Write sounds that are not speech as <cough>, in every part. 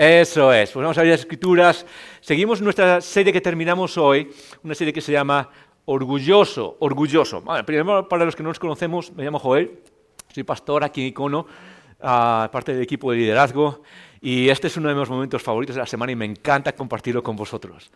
Eso es, pues vamos a abrir las escrituras. Seguimos nuestra serie que terminamos hoy, una serie que se llama Orgulloso, Orgulloso. primero, para los que no nos conocemos, me llamo Joel, soy pastor aquí en Icono, uh, parte del equipo de liderazgo, y este es uno de mis momentos favoritos de la semana y me encanta compartirlo con vosotros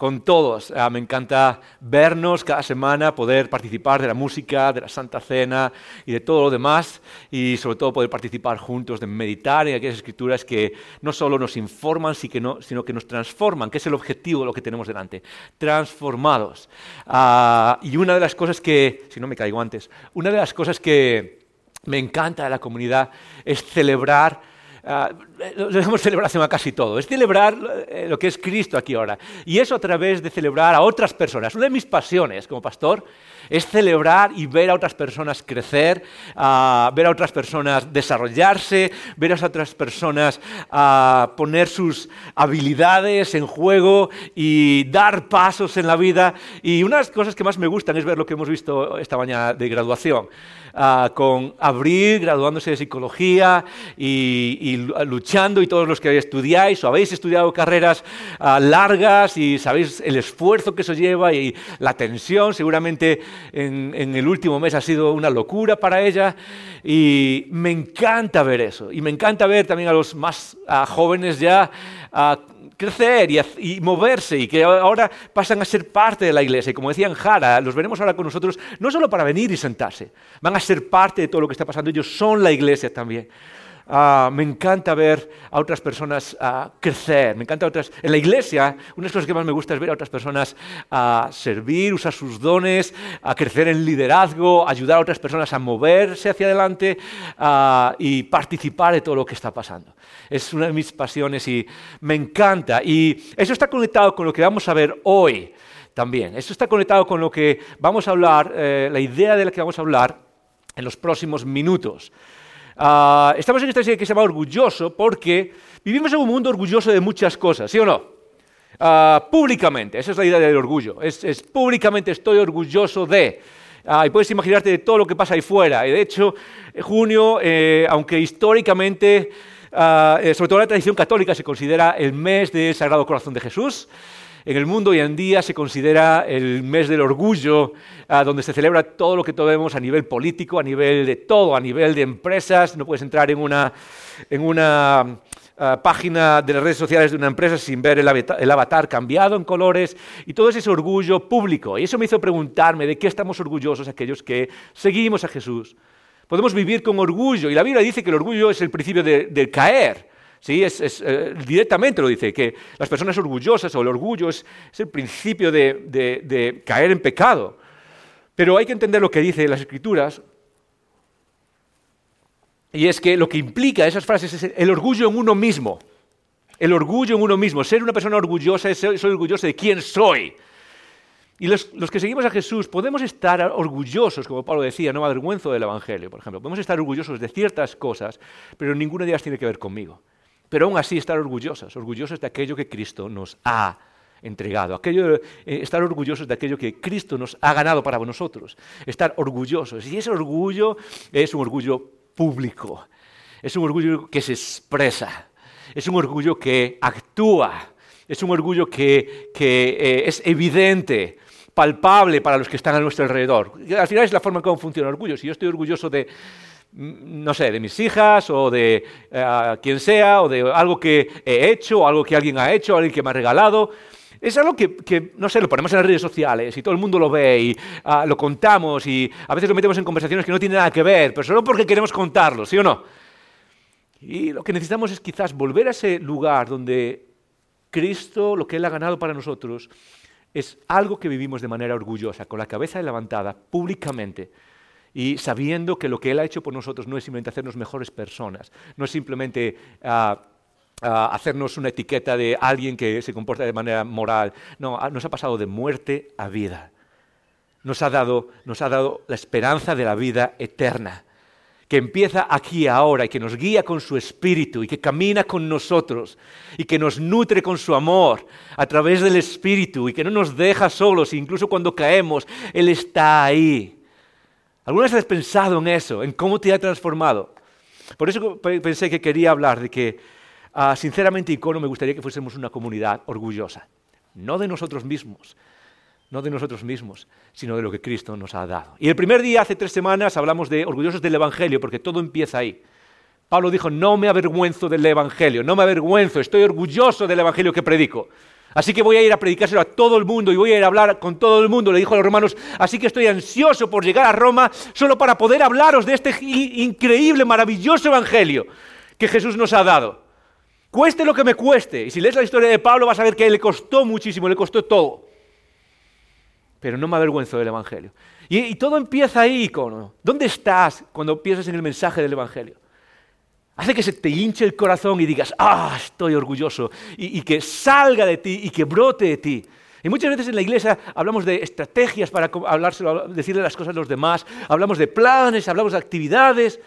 con todos. Ah, me encanta vernos cada semana, poder participar de la música, de la Santa Cena y de todo lo demás, y sobre todo poder participar juntos, de meditar en aquellas escrituras que no solo nos informan, sino que nos transforman, que es el objetivo de lo que tenemos delante, transformados. Ah, y una de las cosas que, si no me caigo antes, una de las cosas que me encanta de la comunidad es celebrar uh, debemos celebración a casi todo, es celebrar eh, lo que es Cristo aquí ahora. Y eso a través de celebrar a otras personas. Una de mis pasiones como pastor es celebrar y ver a otras personas crecer, ver a otras personas desarrollarse, ver a otras personas poner sus habilidades en juego y dar pasos en la vida. Y una de las cosas que más me gustan es ver lo que hemos visto esta mañana de graduación. Uh, con Abril graduándose de psicología y, y, luchando y todos los que estudiáis o habéis estudiado carreras uh, largas y sabéis el esfuerzo que eso lleva y la tensión, seguramente en, en, el último mes ha sido una locura para ella y me encanta ver eso y me encanta ver también a los más uh, jóvenes ya crecer y, moverse y que ahora pasan a ser parte de la iglesia. Y como decían Jara, los veremos ahora con nosotros, no solo para venir y sentarse, van a ser parte de todo lo que está pasando, ellos son la iglesia también. Ah, me encanta ver a otras personas ah, crecer, me encanta otras... En la iglesia, una de las cosas que más me gusta es ver a otras personas ah, servir, usar sus dones, a crecer en liderazgo, ayudar a otras personas a moverse hacia adelante y participar de todo lo que está pasando. Es una de mis pasiones y me encanta. Y eso está conectado con lo que vamos a ver hoy también. Eso está conectado con lo que vamos a hablar, eh, la idea de la que vamos a hablar en los próximos minutos. Ah, estamos en esta serie que se llama Orgulloso porque vivimos en un mundo orgulloso de muchas cosas, ¿sí o no? Ah, públicamente, esa es la idea del orgullo. Es, públicamente estoy orgulloso de. Ah, y puedes imaginarte de todo lo que pasa ahí fuera. Y de hecho, junio, eh, aunque históricamente, eh, sobre todo la tradición católica, se considera el mes del Sagrado Corazón de Jesús, en el mundo hoy en día se considera el mes del orgullo, ah, donde se celebra todo lo que vemos a nivel político, a nivel de todo, a nivel de empresas. No puedes entrar en una, en una ah, página de las redes sociales de una empresa sin ver el avatar, cambiado en colores y todo ese orgullo público. Y eso me hizo preguntarme de qué estamos orgullosos aquellos que seguimos a Jesús. Podemos vivir con orgullo y la Biblia dice que el orgullo es el principio del caer. ¿Sí? Es, eh, directamente lo dice, que las personas orgullosas o el orgullo es, el principio de, caer en pecado. Pero hay que entender lo que dice las Escrituras, y es que lo que implica esas frases es el orgullo en uno mismo. El orgullo en uno mismo. Ser una persona orgullosa es ser, orgulloso de quién soy. Y los, los, que seguimos a Jesús podemos estar orgullosos, como Pablo decía, no me avergüenzo del Evangelio, por ejemplo. Podemos estar orgullosos de ciertas cosas, pero ninguna de ellas tiene que ver conmigo pero aún así estar orgullosos, orgullosos de aquello que Cristo nos ha entregado, aquello, eh, estar orgullosos de aquello que Cristo nos ha ganado para nosotros, estar orgullosos. Y ese orgullo es un orgullo público, es un orgullo que se expresa, es un orgullo que actúa, es un orgullo que, eh, es evidente, palpable para los que están a nuestro alrededor. Al final es la forma en cómo funciona el orgullo. Si yo estoy orgulloso de, no sé, de mis hijas o de eh, quien sea, o de algo que he hecho, o algo que alguien ha hecho, alguien que me ha regalado. Es algo que, no sé, lo ponemos en las redes sociales y todo el mundo lo ve y ah, lo contamos y a veces lo metemos en conversaciones que no tienen nada que ver, pero solo porque queremos contarlo, ¿sí o no? Y lo que necesitamos es quizás volver a ese lugar donde Cristo, lo que Él ha ganado para nosotros, es algo que vivimos de manera orgullosa, con la cabeza levantada, públicamente, y sabiendo que lo que Él ha hecho por nosotros no es simplemente hacernos mejores personas, no es simplemente ah, hacernos una etiqueta de alguien que se comporta de manera moral. No, nos ha pasado de muerte a vida. Nos ha dado, nos ha dado la esperanza de la vida eterna, que empieza aquí ahora y que nos guía con su espíritu y que camina con nosotros y que nos nutre con su amor a través del espíritu y que no nos deja solos, incluso cuando caemos, Él está ahí. ¿Alguna vez has pensado en eso, en cómo te ha transformado? Por eso pensé que quería hablar de que Ah, sinceramente, Icono, me gustaría que fuésemos una comunidad orgullosa, no de nosotros mismos, no de nosotros mismos, sino de lo que Cristo nos ha dado. Y el primer día, hace tres semanas, hablamos de orgullosos del Evangelio, porque todo empieza ahí. Pablo dijo, no me avergüenzo del Evangelio, no me avergüenzo, estoy orgulloso del Evangelio que predico. Así que voy a ir a predicárselo a todo el mundo y voy a ir a hablar con todo el mundo, le dijo a los romanos. Así que estoy ansioso por llegar a Roma solo para poder hablaros de este increíble, maravilloso Evangelio que Jesús nos ha dado. Cueste lo que me cueste. Y si lees la historia de Pablo vas a ver que le costó muchísimo, le costó todo. Pero no me avergüenzo del Evangelio. Y, todo empieza ahí, icono. ¿Dónde estás cuando piensas en el mensaje del Evangelio? Hace que se te hinche el corazón y digas, ah, estoy orgulloso. Y, que salga de ti y que brote de ti. Y muchas veces en la iglesia hablamos de estrategias para hablárselo, decirle las cosas a los demás, hablamos de planes, hablamos de actividades,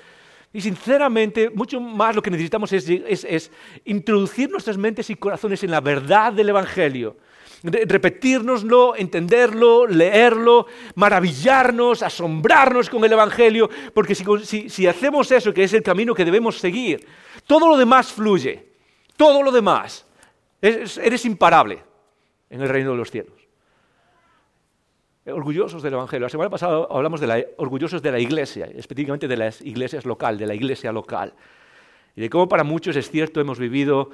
y sinceramente, mucho más lo que necesitamos es, introducir nuestras mentes y corazones en la verdad del Evangelio. Repetírnoslo, entenderlo, leerlo, maravillarnos, asombrarnos con el Evangelio, porque si, hacemos eso, que es el camino que debemos seguir, todo lo demás fluye, todo lo demás, eres imparable en el reino de los cielos orgullosos del Evangelio. La semana pasada hablamos de la, orgullosos de la iglesia, específicamente de las iglesias local, de la iglesia local. Y de cómo para muchos es cierto, hemos vivido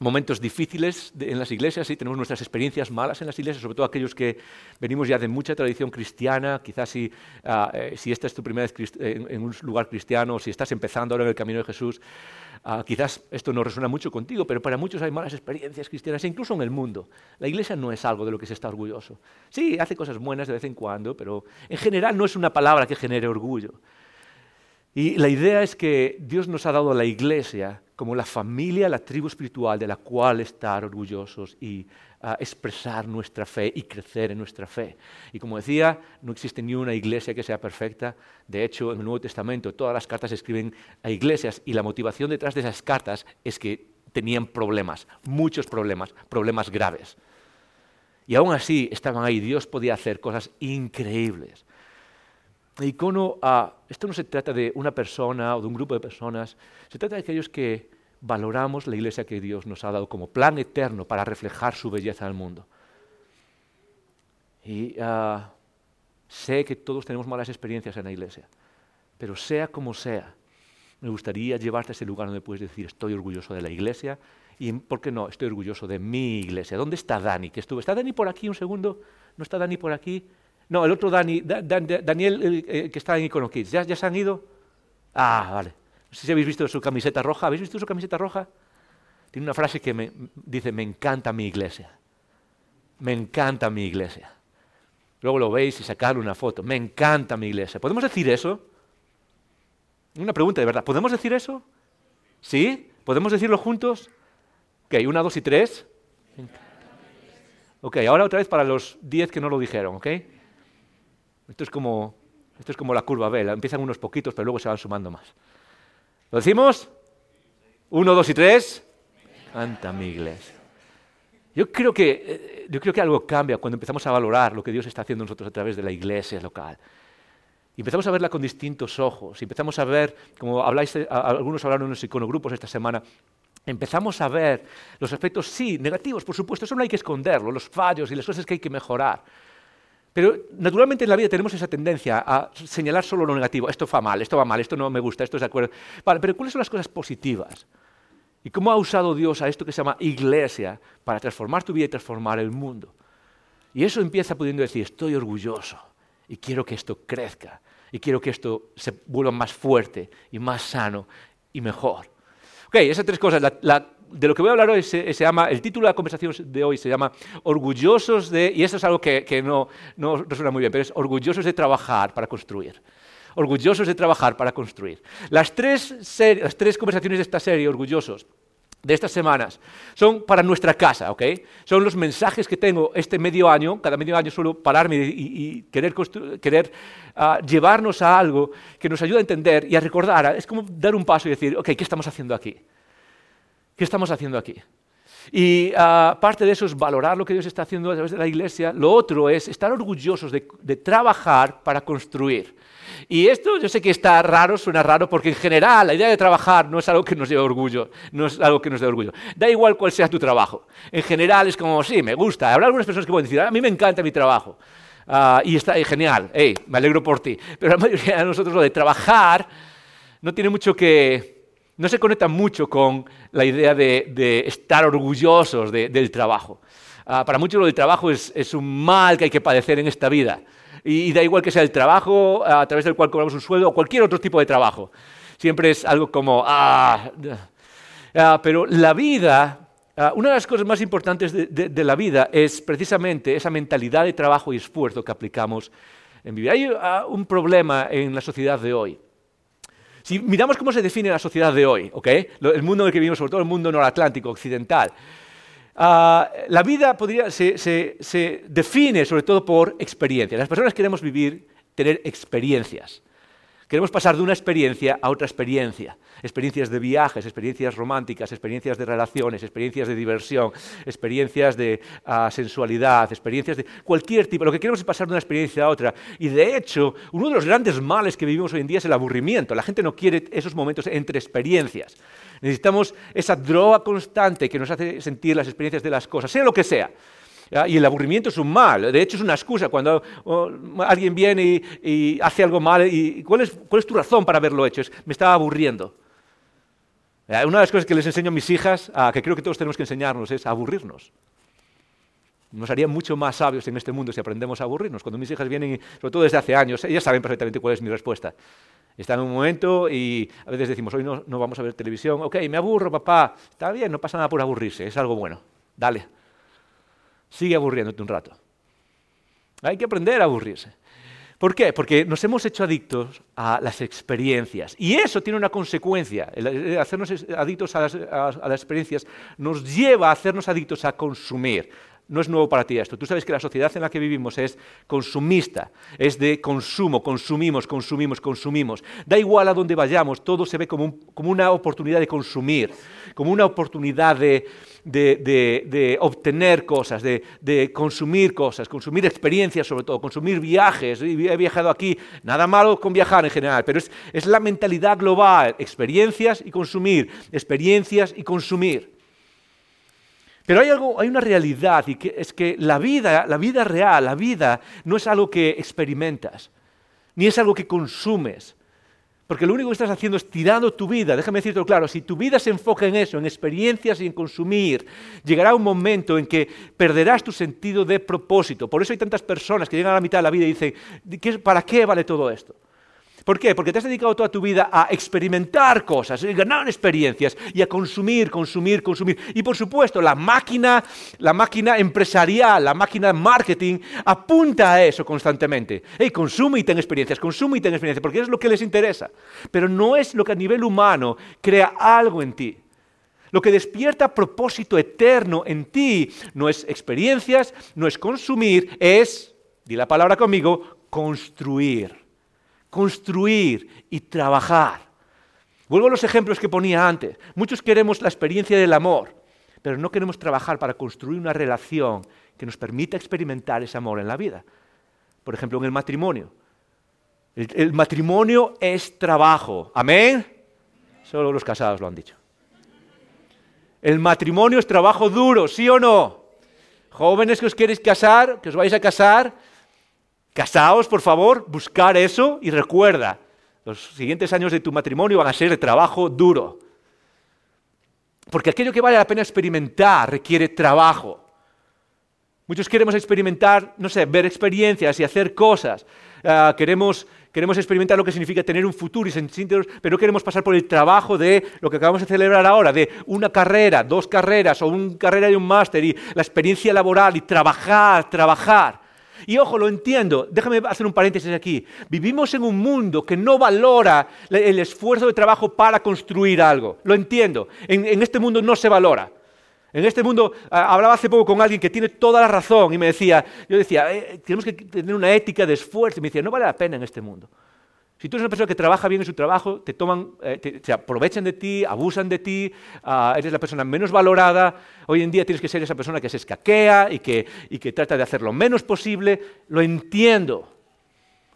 momentos difíciles en las iglesias, y tenemos nuestras experiencias malas en las iglesias, sobre todo aquellos que venimos ya de mucha tradición cristiana, quizás si, eh, si esta es tu primera vez en, un lugar cristiano, si estás empezando ahora en el camino de Jesús, ah, quizás esto no resuena mucho contigo, pero para muchos hay malas experiencias cristianas, incluso en el mundo. La iglesia no es algo de lo que se está orgulloso. Sí, hace cosas buenas de vez en cuando, pero en general no es una palabra que genere orgullo. Y la idea es que Dios nos ha dado a la iglesia como la familia, la tribu espiritual de la cual estar orgullosos y ah, expresar nuestra fe y crecer en nuestra fe. Y como decía, no existe ni una iglesia que sea perfecta. De hecho, en el Nuevo Testamento todas las cartas se escriben a iglesias y la motivación detrás de esas cartas es que tenían problemas, muchos problemas, problemas graves. Y aún así estaban ahí, Dios podía hacer cosas increíbles. El icono, esto no se trata de una persona o de un grupo de personas, se trata de aquellos que valoramos la iglesia que Dios nos ha dado como plan eterno para reflejar su belleza al mundo. Y ah, sé que todos tenemos malas experiencias en la iglesia, pero sea como sea, me gustaría llevarte a ese lugar donde puedes decir, estoy orgulloso de la iglesia y, ¿por qué no?, estoy orgulloso de mi iglesia. ¿Dónde está Dani? Que estuvo? ¿Está Dani por aquí un segundo? ¿No está Dani por aquí? No, el otro Dani, Daniel, eh, que está en Icono Kids. ¿Ya, se han ido? Ah, vale. No sé si habéis visto su camiseta roja. ¿Habéis visto su camiseta roja? Tiene una frase que me dice, me encanta mi iglesia. Me encanta mi iglesia. Luego lo veis y sacarle una foto. Me encanta mi iglesia. ¿Podemos decir eso? Una pregunta de verdad. ¿Podemos decir eso? ¿Sí? ¿Podemos decirlo juntos? Ok, una, dos y tres. Ok, ahora otra vez para los diez que no lo dijeron, ¿ok? Esto es como, esto es como la curva B, empiezan unos poquitos, pero luego se van sumando más. ¿Lo decimos? Uno, dos y tres. Canta mi iglesia. Yo creo, que, eh, yo creo que algo cambia cuando empezamos a valorar lo que Dios está haciendo nosotros a través de la iglesia local. Empezamos a verla con distintos ojos. Empezamos a ver, como habláis, algunos hablaron en los iconogrupos esta semana, empezamos a ver los aspectos, sí, negativos, por supuesto, eso no hay que esconderlo, los fallos y las cosas que hay que mejorar. Pero naturalmente en la vida tenemos esa tendencia a señalar solo lo negativo. Esto va mal, esto va mal, esto no me gusta, esto es de acuerdo. Vale, pero ¿cuáles son las cosas positivas? ¿Y cómo ha usado Dios a esto que se llama iglesia para transformar tu vida y transformar el mundo? Y eso empieza pudiendo decir, estoy orgulloso y quiero que esto crezca y quiero que esto se vuelva más fuerte y más sano y mejor. Ok, esas tres cosas. De lo que voy a hablar hoy se, llama, el título de la conversación de hoy se llama Orgullosos de, y eso es algo que, no, no resuena muy bien, pero es orgullosos de trabajar para construir. Orgullosos de trabajar para construir. Las tres, las tres conversaciones de esta serie, orgullosos, de estas semanas son para nuestra casa, ¿ok? Son los mensajes que tengo este medio año, cada medio año suelo pararme y, querer, querer ah, llevarnos a algo que nos ayude a entender y a recordar, es como dar un paso y decir, ok, ¿qué estamos haciendo aquí? ¿Qué estamos haciendo aquí? Y uh, parte de eso es valorar lo que Dios está haciendo a través de la iglesia. Lo otro es estar orgullosos de, trabajar para construir. Y esto yo sé que está raro, suena raro, porque en general la idea de trabajar no es algo que nos dé orgullo, no es algo que nos dé orgullo. Da igual cuál sea tu trabajo. En general es como, sí, me gusta. Habrá algunas personas que pueden decir, a mí me encanta mi trabajo. Uh, y está genial, hey, me alegro por ti. Pero la mayoría de nosotros lo de trabajar no tiene mucho que, no se conecta mucho con la idea de, estar orgullosos del trabajo. Ah, para muchos lo del trabajo es, un mal que hay que padecer en esta vida. Y, da igual que sea el trabajo a través del cual cobramos un sueldo o cualquier otro tipo de trabajo. Siempre es algo como, ah, ah pero la vida, ah, una de las cosas más importantes de, la vida es precisamente esa mentalidad de trabajo y esfuerzo que aplicamos en vivir. Hay un problema en la sociedad de hoy. Si miramos cómo se define la sociedad de hoy, el mundo en el que vivimos, sobre todo el mundo noratlántico, occidental, ah, la vida se, define sobre todo por experiencias. Las personas queremos vivir, tener experiencias. Queremos pasar de una experiencia a otra experiencia. Experiencias de viajes, experiencias románticas, experiencias de relaciones, experiencias de diversión, experiencias de ah, sensualidad, experiencias de cualquier tipo. Lo que queremos es pasar de una experiencia a otra. Y de hecho, uno de los grandes males que vivimos hoy en día es el aburrimiento. La gente no quiere esos momentos entre experiencias. Necesitamos esa droga constante que nos hace sentir las experiencias de las cosas, sea lo que sea. Y el aburrimiento es un mal, de hecho es una excusa cuando oh, alguien viene y, hace algo mal. Y, ¿cuál, es, tu razón para haberlo hecho? me estaba aburriendo. Una de las cosas que les enseño a mis hijas, que creo que todos tenemos que enseñarnos, es aburrirnos. Nos haría mucho más sabios en este mundo si aprendemos a aburrirnos. Cuando mis hijas vienen, sobre todo desde hace años, ellas saben perfectamente cuál es mi respuesta. Están en un momento y a veces decimos, hoy no, no vamos a ver televisión. Ok, me aburro, papá. Está bien, no pasa nada por aburrirse, es algo bueno. Dale sigue aburriéndote un rato. Hay que aprender a aburrirse. ¿Por qué? Porque nos hemos hecho adictos a las experiencias. Y eso tiene una consecuencia. hacernos adictos a las, experiencias nos lleva a hacernos adictos a consumir, no es nuevo para ti esto. Tú sabes que la sociedad en la que vivimos es consumista, es de consumo, consumimos, consumimos, consumimos. Da igual a dónde vayamos, todo se ve como, una oportunidad de consumir, como una oportunidad de, obtener cosas, de, consumir cosas, consumir experiencias sobre todo, consumir viajes. He viajado aquí, nada malo con viajar en general, pero es, es la mentalidad global, experiencias y consumir, experiencias y consumir. Pero hay, algo, hay una realidad y que es que la vida, la vida real, la vida no es algo que experimentas, ni es algo que consumes. Porque lo único que estás haciendo es tirando tu vida. Déjame decirte claro, si tu vida se enfoca en eso, en experiencias y en consumir, llegará un momento en que perderás tu sentido de propósito. Por eso hay tantas personas que llegan a la mitad de la vida y dicen, ¿para qué vale todo esto? ¿Por qué? Porque te has dedicado toda tu vida a experimentar cosas, a ganar experiencias y a consumir, consumir, consumir. Y por supuesto, la máquina, la máquina empresarial, la máquina marketing apunta a eso constantemente. Hey, consume y ten experiencias, consume y ten experiencias, porque es lo que les interesa. Pero no es lo que a nivel humano crea algo en ti. Lo que despierta propósito eterno en ti no es experiencias, no es consumir, es, di la palabra conmigo, construir construir y trabajar. Vuelvo a los ejemplos que ponía antes. Muchos queremos la experiencia del amor, pero no queremos trabajar para construir una relación que nos permita experimentar ese amor en la vida. Por ejemplo, en el matrimonio. El, matrimonio es trabajo. ¿Amén? Solo los casados lo han dicho. El matrimonio es trabajo duro, ¿sí o no? Jóvenes que os queréis casar, que os vais a casar, Casaos, por favor, buscar eso y recuerda, los siguientes años de tu matrimonio van a ser de trabajo duro. Porque aquello que vale la pena experimentar requiere trabajo. Muchos queremos experimentar, no sé, ver experiencias y hacer cosas. Ah, queremos, queremos experimentar lo que significa tener un futuro y sentirnos, pero no queremos pasar por el trabajo de lo que acabamos de celebrar ahora, de una carrera, dos carreras o una carrera y un máster y la experiencia laboral y trabajar, trabajar. Y ojo, lo entiendo, déjame hacer un paréntesis aquí. Vivimos en un mundo que no valora el esfuerzo de trabajo para construir algo. Lo entiendo. En, este mundo no se valora. En este mundo, hablaba hace poco con alguien que tiene toda la razón y me decía, yo decía, eh, tenemos que tener una ética de esfuerzo. Y me decía, no vale la pena en este mundo. Si tú eres una persona que trabaja bien en su trabajo, te toman, eh, se aprovechan de ti, abusan de ti, ah, eres la persona menos valorada. Hoy en día tienes que ser esa persona que se escaquea y que, y que trata de hacer lo menos posible. Lo entiendo,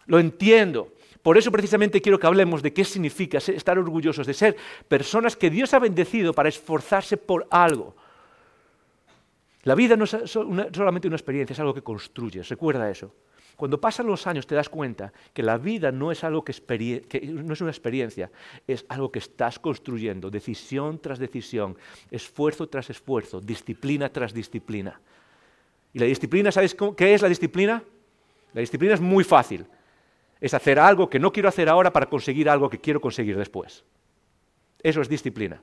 lo entiendo. Por eso precisamente quiero que hablemos de qué significa estar orgullosos, de ser personas que Dios ha bendecido para esforzarse por algo. La vida no es solamente una experiencia, es algo que construyes. Recuerda eso. Cuando pasan los años te das cuenta que la vida no es, algo que, no es una experiencia, es algo que estás construyendo, decisión tras decisión, esfuerzo tras esfuerzo, disciplina tras disciplina. Y la disciplina, ¿sabes qué es la disciplina? La disciplina es muy fácil. Es hacer algo que no quiero hacer ahora para conseguir algo que quiero conseguir después. Eso es disciplina.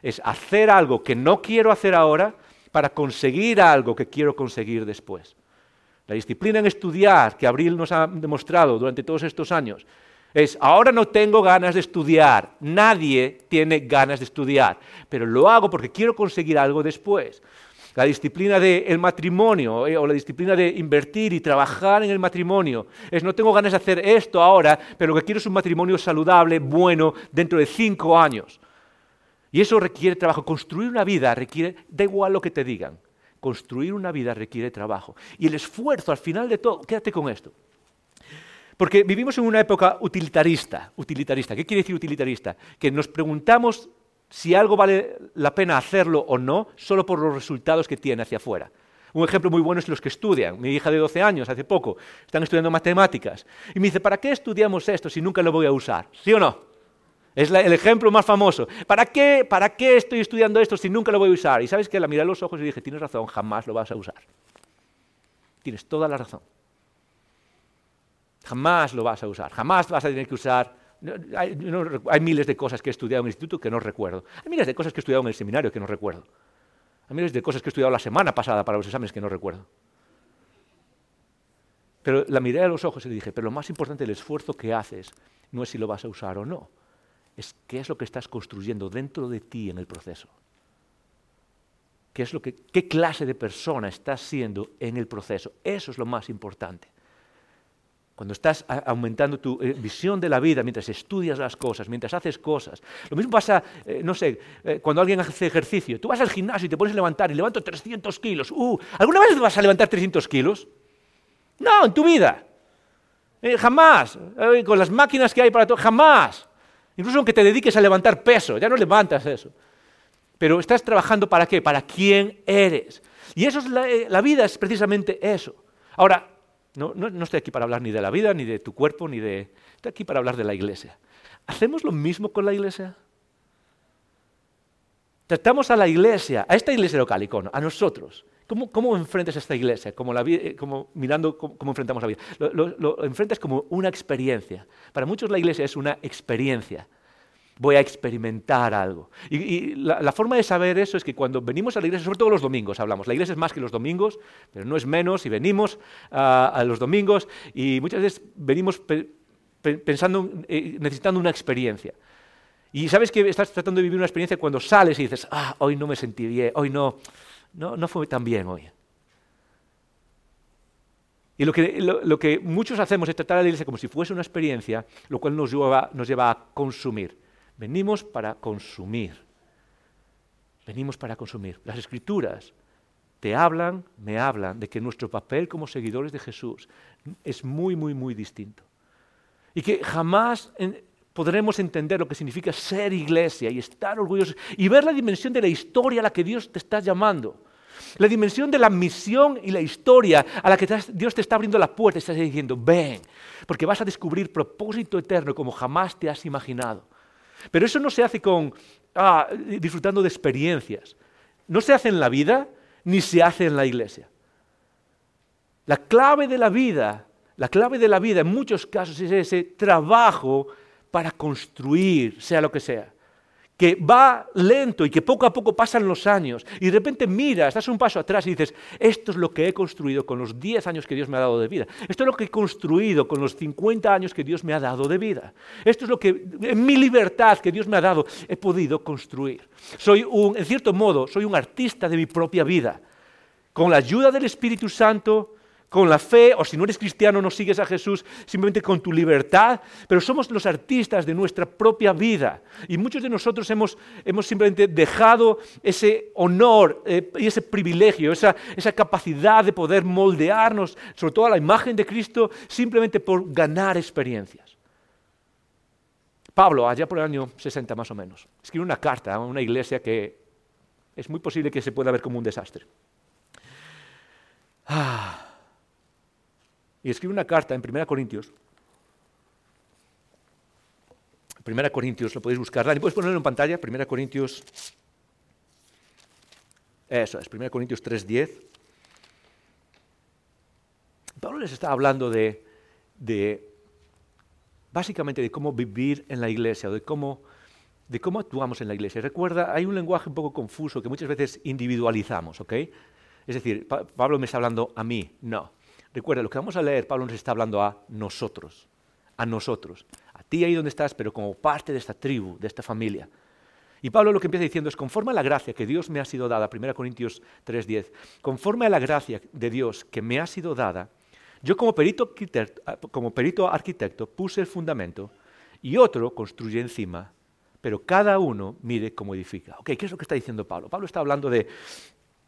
Es hacer algo que no quiero hacer ahora para conseguir algo que quiero conseguir después. La disciplina en estudiar que Abril nos ha demostrado durante todos estos años es, ahora no tengo ganas de estudiar, nadie tiene ganas de estudiar, pero lo hago porque quiero conseguir algo después. La disciplina del matrimonio eh, o la disciplina de invertir y trabajar en el matrimonio es, no tengo ganas de hacer esto ahora, pero lo que quiero es un matrimonio saludable, bueno, dentro de cinco años. Y eso requiere trabajo. Construir una vida requiere, da igual lo que te digan, Construir una vida requiere trabajo. Y el esfuerzo, al final de todo, quédate con esto. Porque vivimos en una época utilitarista. utilitarista. ¿Qué quiere decir utilitarista? Que nos preguntamos si algo vale la pena hacerlo o no solo por los resultados que tiene hacia afuera. Un ejemplo muy bueno es los que estudian. Mi hija de 12 años, hace poco, están estudiando matemáticas. Y me dice, ¿para qué estudiamos esto si nunca lo voy a usar? ¿Sí o no? Es el ejemplo más famoso. ¿Para qué, ¿Para qué estoy estudiando esto si nunca lo voy a usar? Y sabes que la miré a los ojos y dije, tienes razón, jamás lo vas a usar. Tienes toda la razón. Jamás lo vas a usar. Jamás vas a tener que usar. Hay, miles de cosas que he estudiado en el instituto que no recuerdo. Hay miles de cosas que he estudiado en el seminario que no recuerdo. Hay miles de cosas que he estudiado la semana pasada para los exámenes que no recuerdo. Pero la miré a los ojos y le dije, pero lo más importante del esfuerzo que haces no es si lo vas a usar o no es qué es lo que estás construyendo dentro de ti en el proceso. ¿Qué, es lo que, qué clase de persona estás siendo en el proceso? Eso es lo más importante. Cuando estás aumentando tu eh, visión de la vida, mientras estudias las cosas, mientras haces cosas. Lo mismo pasa, eh, no sé, eh, cuando alguien hace ejercicio. Tú vas al gimnasio y te pones a levantar y levanto 300 kilos. Uh, ¿Alguna vez vas a levantar 300 kilos? No, en tu vida. jamás. con las máquinas que hay para todo, jamás. Incluso aunque te dediques a levantar peso, ya no levantas eso. Pero estás trabajando para qué? Para quién eres. Y eso es la, eh, vida es precisamente eso. Ahora, no, estoy aquí para hablar ni de la vida, ni de tu cuerpo, ni de... Estoy aquí para hablar de la iglesia. ¿Hacemos lo mismo con la iglesia? Tratamos a la iglesia, a esta iglesia local, icono, a nosotros. ¿Cómo, cómo enfrentas esta iglesia? Como, la, eh, como mirando cómo, enfrentamos la vida. Lo, lo, enfrentas como una experiencia. Para muchos la iglesia es una experiencia. Voy a experimentar algo. Y, la, forma de saber eso es que cuando venimos a la iglesia, sobre todo los domingos hablamos, la iglesia es más que los domingos, pero no es menos, y venimos a los domingos y muchas veces venimos pensando, eh, necesitando una experiencia. Y sabes que estás tratando de vivir una experiencia cuando sales y dices, ah, hoy no me sentí bien, hoy no, no, no fue tan bien hoy. Y lo que, lo, que, muchos hacemos es tratar a la iglesia como si fuese una experiencia, lo cual nos lleva, nos lleva a consumir. Venimos para consumir. Venimos para consumir. Las escrituras te hablan, me hablan de que nuestro papel como seguidores de Jesús es muy, muy, muy distinto. Y que jamás podremos entender lo que significa ser iglesia y estar orgullosos y ver la dimensión de la historia a la que Dios te está llamando. La dimensión de la misión y la historia a la que Dios te está abriendo la puerta y está diciendo, ven, porque vas a descubrir propósito eterno como jamás te has imaginado. Pero eso no se hace con ah, disfrutando de experiencias. No se hace en la vida ni se hace en la iglesia. La clave de la vida, la clave de la vida en muchos casos es ese trabajo para construir, sea lo que sea. Que va lento y que poco a poco pasan los años y de repente miras, das un paso atrás y dices, esto es lo que he construido con los 10 años que Dios me ha dado de vida, esto es lo que he construido con los 50 años que Dios me ha dado de vida, esto es lo que en mi libertad que Dios me ha dado he podido construir. Soy un, en cierto modo, soy un artista de mi propia vida. Con la ayuda del Espíritu Santo, con la fe, o si no eres cristiano no sigues a Jesús, simplemente con tu libertad, pero somos los artistas de nuestra propia vida. Y muchos de nosotros hemos, simplemente dejado ese honor eh, y ese privilegio, esa, esa capacidad de poder moldearnos, sobre todo a la imagen de Cristo, simplemente por ganar experiencias. Pablo, allá por el año 60 más o menos, escribe una carta a una iglesia que es muy posible que se pueda ver como un desastre. Ah y escribe una carta en 1 Corintios. 1 Corintios, lo podéis buscar. Dani, ¿puedes ponerlo en pantalla? 1 Corintios. Eso es, 1 Corintios 3.10. Pablo les está hablando de, de, básicamente de cómo vivir en la iglesia, de cómo, de cómo actuamos en la iglesia. Recuerda, hay un lenguaje un poco confuso que muchas veces individualizamos, ¿ok? Es decir, Pablo me está hablando a mí, no. Recuerda, lo que vamos a leer, Pablo nos está hablando a nosotros, a nosotros, a ti ahí donde estás, pero como parte de esta tribu, de esta familia. Y Pablo lo que empieza diciendo es, conforme a la gracia que Dios me ha sido dada, 1 Corintios 3:10, conforme a la gracia de Dios que me ha sido dada, yo como perito, como perito arquitecto puse el fundamento y otro construye encima, pero cada uno mire cómo edifica. ¿qué es lo que está diciendo Pablo? Pablo está hablando de,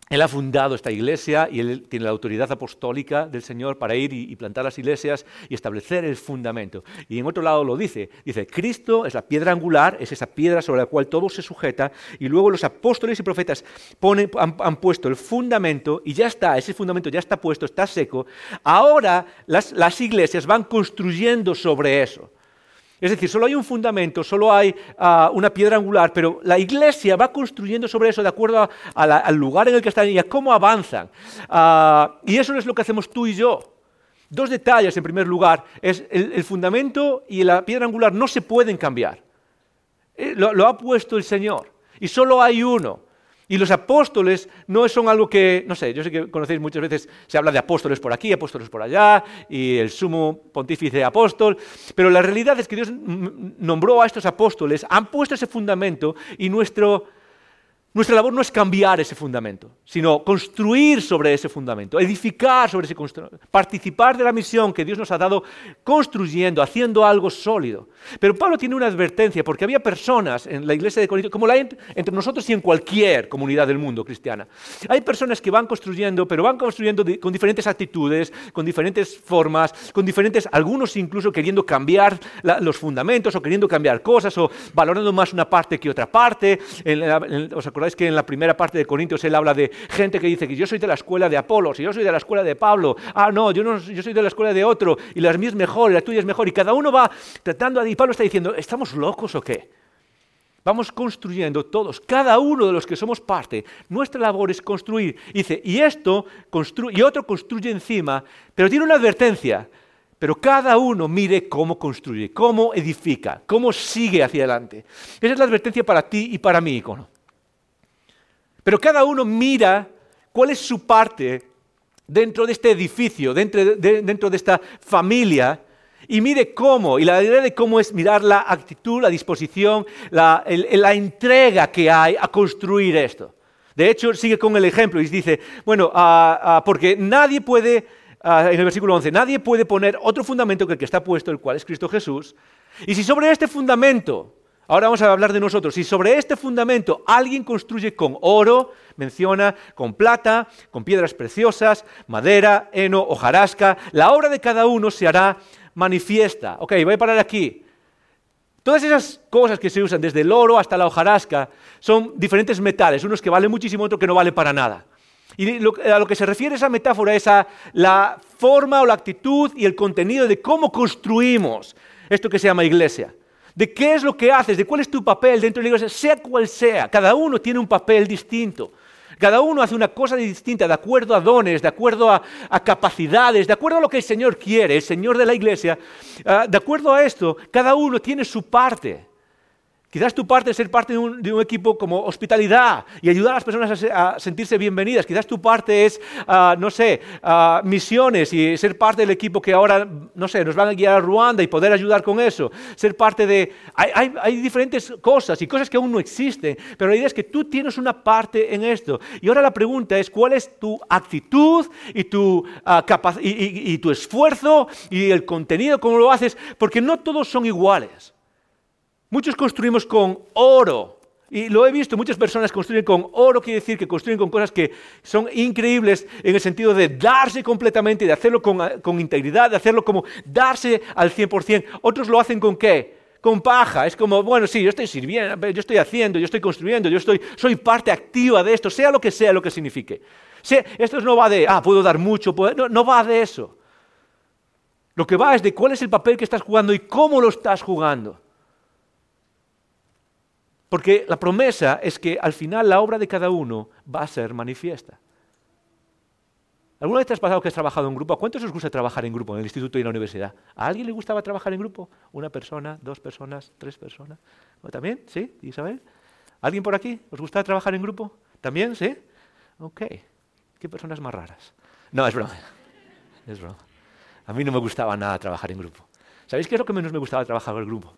él ha fundado esta iglesia y él tiene la autoridad apostólica del Señor para ir y, plantar las iglesias y establecer el fundamento. Y en otro lado lo dice, dice, Cristo es la piedra angular, es esa piedra sobre la cual todo se sujeta, y luego los apóstoles y profetas han, puesto el fundamento y ya está, ese fundamento ya está puesto, está seco. Ahora las iglesias van construyendo sobre eso. Es decir, solo hay un fundamento, solo hay ah, una piedra angular, pero la iglesia va construyendo sobre eso de acuerdo al lugar en el que están y a cómo avanzan. Ah, y eso es lo que hacemos tú y yo. Dos detalles, en primer lugar, es el, fundamento y la piedra angular no se pueden cambiar. Eh, lo ha puesto el Señor. Y solo hay uno. Y los apóstoles no son algo que, no sé, yo sé que conocéis muchas veces, se habla de apóstoles por aquí, apóstoles por allá, y el sumo pontífice apóstol, pero la realidad es que Dios nombró a estos apóstoles, han puesto ese fundamento y nuestro nuestra labor no es cambiar ese fundamento, sino construir sobre ese fundamento, edificar sobre ese participar de la misión que Dios nos ha dado construyendo, haciendo algo sólido. Pero Pablo tiene una advertencia, porque había personas en la iglesia de Corinto, como la hay entre nosotros y en cualquier comunidad del mundo cristiana. Hay personas que van construyendo, pero van construyendo con diferentes actitudes, con diferentes formas, con diferentes, algunos incluso queriendo cambiar los fundamentos o queriendo cambiar cosas o valorando más una parte que otra parte. ¿Os acordáis? Es que en la primera parte de Corintios él habla de gente que dice que yo soy de la escuela de Apolos y yo soy de la escuela de Pablo. Ah, no, yo, no, soy de la escuela de otro y la mía es mejor y la tuya es mejor. Y cada uno va tratando, y Pablo está diciendo, ¿estamos locos o qué? Vamos construyendo todos, cada uno de los que somos parte. Nuestra labor es construir. Dice, y esto y otro construye encima, pero tiene una advertencia. Pero cada uno mire cómo construye, cómo edifica, cómo sigue hacia adelante. Esa es la advertencia para ti y para mí, icono. Pero cada uno mira cuál es su parte dentro de este edificio, dentro de, esta familia, y mire cómo, y la idea de cómo es mirar la actitud, la disposición, la, entrega que hay a construir esto. De hecho, sigue con el ejemplo y dice, bueno, ah, ah, porque nadie puede, ah, en el versículo 11, nadie puede poner otro fundamento que el que está puesto, el cual es Cristo Jesús. Y si sobre este fundamento Ahora vamos a hablar de nosotros. Si sobre este fundamento alguien construye con oro, menciona con plata, con piedras preciosas, madera, heno, hojarasca, la obra de cada uno se hará manifiesta. Ok, voy a parar aquí. Todas esas cosas que se usan, desde el oro hasta la hojarasca, son diferentes metales, unos que valen muchísimo, otros que no valen para nada. Y a lo que se refiere esa metáfora es a la forma o la actitud y el contenido de cómo construimos esto que se llama iglesia de qué es lo que haces, de cuál es tu papel dentro de la iglesia, sea cual sea. Cada uno tiene un papel distinto. Cada uno hace una cosa distinta de acuerdo a dones, de acuerdo a, capacidades, de acuerdo a lo que el Señor quiere, el Señor de la iglesia. Ah, de acuerdo a esto, cada uno tiene su parte. Quizás tu parte es ser parte de un, equipo como hospitalidad y ayudar a las personas a, sentirse bienvenidas. Quizás tu parte es, ah, no sé, ah, misiones y ser parte del equipo que ahora, no sé, nos van a guiar a Ruanda y poder ayudar con eso. Ser parte de... Hay, diferentes cosas y cosas que aún no existen, pero la idea es que tú tienes una parte en esto. Y ahora la pregunta es, ¿cuál es tu actitud y tu, uh, y tu esfuerzo y el contenido, cómo lo haces? Porque no todos son iguales. Muchos construimos con oro. Y lo he visto, muchas personas construyen con oro, quiere decir que construyen con cosas que son increíbles en el sentido de darse completamente, de hacerlo con, integridad, de hacerlo como darse al 100%. Otros lo hacen con qué? Con paja. Es como, bueno, sí, yo estoy sirviendo, yo estoy haciendo, yo estoy construyendo, yo estoy, soy parte activa de esto, sea lo que sea lo que signifique. esto no va de, ah, puedo dar mucho, no va de eso. Lo que va es de cuál es el papel que estás jugando y cómo lo estás jugando. Porque la promesa es que al final la obra de cada uno va a ser manifiesta. ¿Alguna vez te has pasado que has trabajado en grupo? ¿A cuántos os gusta trabajar en grupo en el instituto y en la universidad? ¿A alguien le gustaba trabajar en grupo? ¿Una persona, dos personas, tres personas? ¿También? ¿Sí? ¿Isabel? ¿Alguien por aquí? ¿Os gusta trabajar en grupo? ¿También? ¿Sí? Ok. ¿Qué personas más raras? No, es broma. Es broma. A mí no me gustaba nada trabajar en grupo. ¿Sabéis qué es lo que menos me gustaba trabajar en grupo?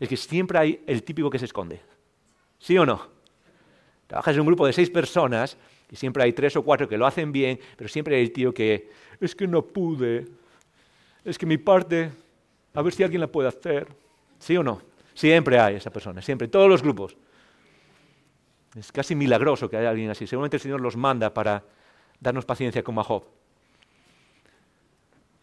Es que siempre hay el típico que se esconde. ¿Sí o no? Trabajas en un grupo de seis personas y siempre hay tres o cuatro que lo hacen bien, pero siempre hay el tío que es que no pude, es que mi parte, a ver si alguien la puede hacer. ¿Sí o no? Siempre hay esa persona, siempre, todos los grupos. Es casi milagroso que haya alguien así. Seguramente el Señor los manda para darnos paciencia como a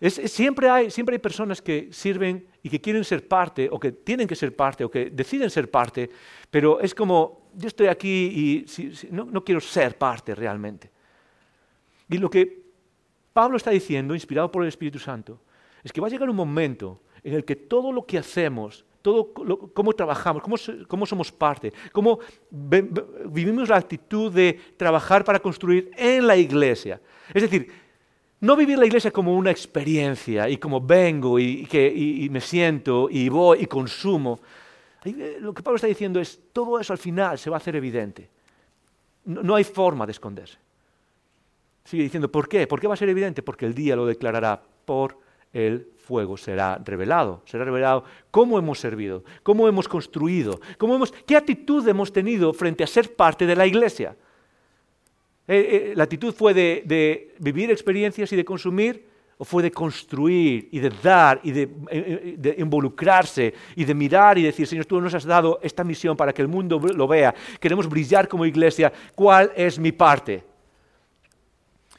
siempre, hay, siempre hay personas que sirven y que quieren ser parte, o que tienen que ser parte, o que deciden ser parte, pero es como, yo estoy aquí y no, no quiero ser parte realmente. Y lo que Pablo está diciendo, inspirado por el Espíritu Santo, es que va a llegar un momento en el que todo lo que hacemos, todo cómo trabajamos, cómo, cómo, somos parte, cómo vivimos la actitud de trabajar para construir en la iglesia. Es decir, no vivir la iglesia como una experiencia y como vengo y, que, me siento y voy y consumo. Eh, lo que Pablo está diciendo es, todo eso al final se va a hacer evidente. No, hay forma de esconderse. Sigue diciendo, ¿por qué? ¿Por qué va a ser evidente? Porque el día lo declarará por el fuego será revelado. Será revelado cómo hemos servido, cómo hemos construido, cómo hemos, qué actitud hemos tenido frente a ser parte de la iglesia. Eh, eh, ¿La actitud fue de, vivir experiencias y de consumir? ¿O fue de construir y de dar y de, eh, de, involucrarse y de mirar y decir, Señor, tú nos has dado esta misión para que el mundo lo vea, queremos brillar como iglesia, ¿cuál es mi parte?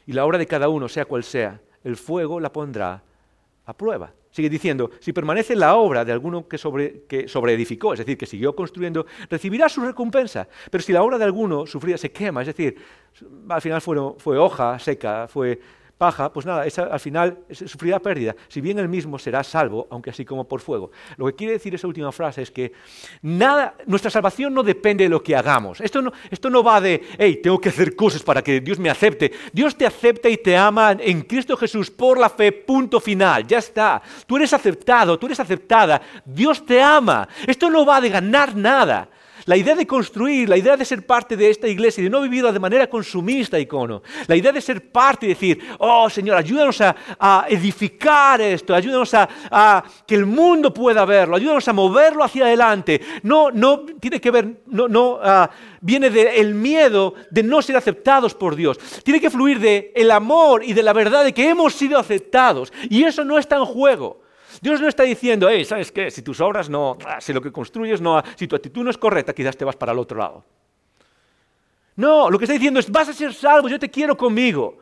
Y la obra de cada uno, sea cual sea, el fuego la pondrá a prueba. Sigue diciendo, si permanece la obra de alguno que, sobre, que sobreedificó, es decir, que siguió construyendo, recibirá su recompensa. Pero si la obra de alguno sufría, se quema, es decir, al final fue hoja seca, fue paja, pues nada, esa, al final sufrirá pérdida, si bien él mismo será salvo, aunque así como por fuego. Lo que quiere decir esa última frase es que nada, nuestra salvación no depende de lo que hagamos. Esto no, esto no va de, hey, tengo que hacer cosas para que Dios me acepte. Dios te acepta y te ama en Cristo Jesús por la fe, punto final, ya está. Tú eres aceptado, tú eres aceptada, Dios te ama. Esto no va de ganar nada. La idea de construir, la idea de ser parte de esta iglesia y de no vivirla de manera consumista, icono. La idea de ser parte y decir, oh Señor, ayúdanos a, edificar esto, ayúdanos a, que el mundo pueda verlo, ayúdanos a moverlo hacia adelante. No, no tiene que ver, no, no ah, viene del miedo de no ser aceptados por Dios. Tiene que fluir del el amor y de la verdad de que hemos sido aceptados. Y eso no está en juego. Dios no está diciendo, hey, ¿sabes qué? Si tus obras no, si lo que construyes no, si tu actitud no es correcta, quizás te vas para el otro lado. No, lo que está diciendo es, vas a ser salvo, yo te quiero conmigo.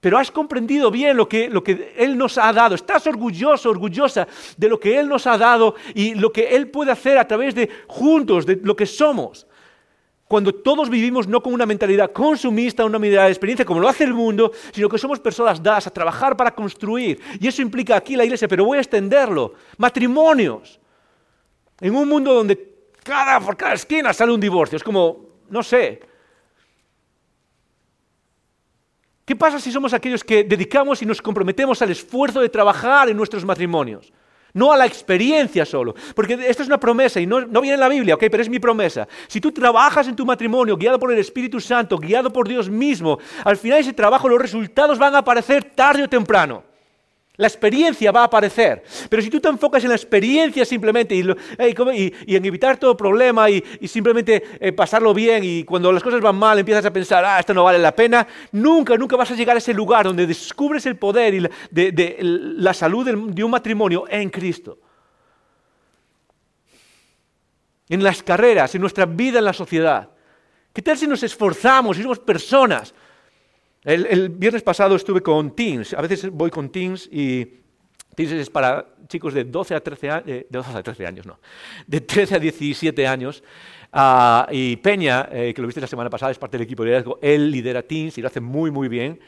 Pero has comprendido bien lo que, lo que Él nos ha dado. Estás orgulloso, orgullosa de lo que Él nos ha dado y lo que Él puede hacer a través de juntos, de lo que somos. Cuando todos vivimos no con una mentalidad consumista, una mentalidad de experiencia como lo hace el mundo, sino que somos personas dadas a trabajar para construir. Y eso implica aquí la iglesia, pero voy a extenderlo. Matrimonios. En un mundo donde cada, por cada esquina sale un divorcio. Es como, no sé. ¿Qué pasa si somos aquellos que dedicamos y nos comprometemos al esfuerzo de trabajar en nuestros matrimonios? No a la experiencia solo. Porque esto es una promesa y no, no, viene en la Biblia, ¿ok? Pero es mi promesa. Si tú trabajas en tu matrimonio guiado por el Espíritu Santo, guiado por Dios mismo, al final ese trabajo los resultados van a aparecer tarde o temprano. La experiencia va a aparecer. Pero si tú te enfocas en la experiencia simplemente y, en evitar todo problema y, simplemente eh, pasarlo bien y cuando las cosas van mal empiezas a pensar, ah, esto no vale la pena, nunca, nunca vas a llegar a ese lugar donde descubres el poder y la, la salud de un matrimonio en Cristo. En las carreras, en nuestra vida en la sociedad. ¿Qué tal si nos esforzamos y somos personas? El, viernes pasado estuve con teens, a veces voy con teens y teens es para chicos de 12 a 13 años, de 12 a 13 años, no, de 13 a 17 años. Ah, y Peña, eh, que lo viste la semana pasada, es parte del equipo de liderazgo, él lidera teens y lo hace muy, muy bien.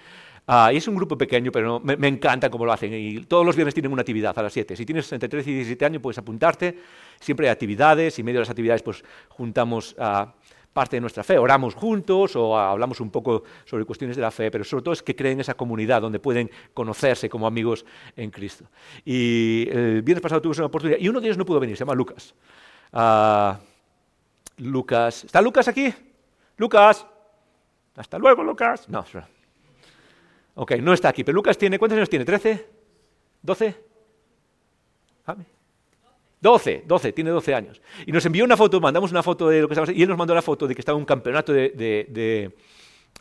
Uh, y es un grupo pequeño, pero me, me, encanta cómo lo hacen. Y todos los viernes tienen una actividad a las 7. Si tienes entre 13 y 17 años, puedes apuntarte. Siempre hay actividades y medio de las actividades pues, juntamos a parte de nuestra fe. Oramos juntos o hablamos un poco sobre cuestiones de la fe, pero sobre todo es que creen esa comunidad donde pueden conocerse como amigos en Cristo. Y el viernes pasado tuvimos una oportunidad y uno de ellos no pudo venir, se llama Lucas. Uh, Lucas. ¿Está Lucas aquí? Lucas. Hasta luego, Lucas. No, Ok, no está aquí, pero Lucas tiene, ¿cuántos años tiene? ¿13? ¿12? ¿Ah? 12, 12, tiene 12 años. Y nos envió una foto, mandamos una foto de lo que estamos y él nos mandó la foto de que estaba en un campeonato de,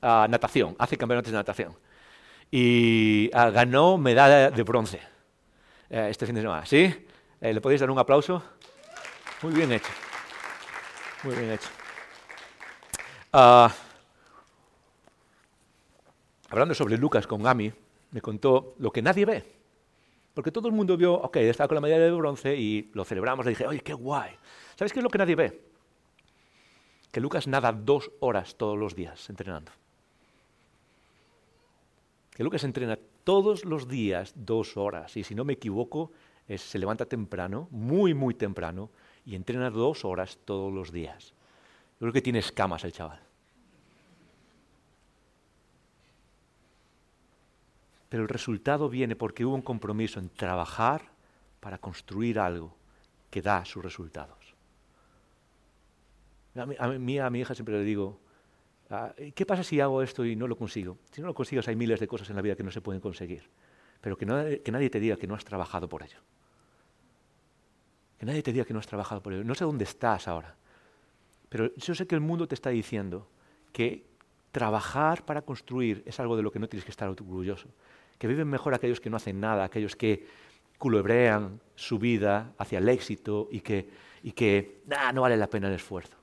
ah, natación, hace campeonatos de natación. Y ah, ganó medalla de bronce eh, este fin de semana. ¿Sí? Eh, ¿Le podéis dar un aplauso? Muy bien hecho. Muy bien hecho. Ah, hablando sobre Lucas con Gami, me contó lo que nadie ve. Porque todo el mundo vio, ok, estaba con la medalla de bronce y lo celebramos. Le dije, oye, qué guay. ¿Sabes qué es lo que nadie ve? Que Lucas nada dos horas todos los días entrenando. Que Lucas entrena todos los días dos horas. Y si no me equivoco, se levanta temprano, muy, muy temprano, y entrena dos horas todos los días. Yo creo que tiene escamas el chaval. Pero el resultado viene porque hubo un compromiso en trabajar para construir algo que da sus resultados. A mí, a, mi hija siempre le digo, ah, ¿qué pasa si hago esto y no lo consigo? Si no lo consigues hay miles de cosas en la vida que no se pueden conseguir. Pero que, que nadie te diga que no has trabajado por ello. Que nadie te diga que no has trabajado por ello. No sé dónde estás ahora. Pero yo sé que el mundo te está diciendo que trabajar para construir es algo de lo que no tienes que estar orgulloso que viven mejor aquellos que no hacen nada, aquellos que culebrean su vida hacia el éxito y que, y que no vale la pena el esfuerzo.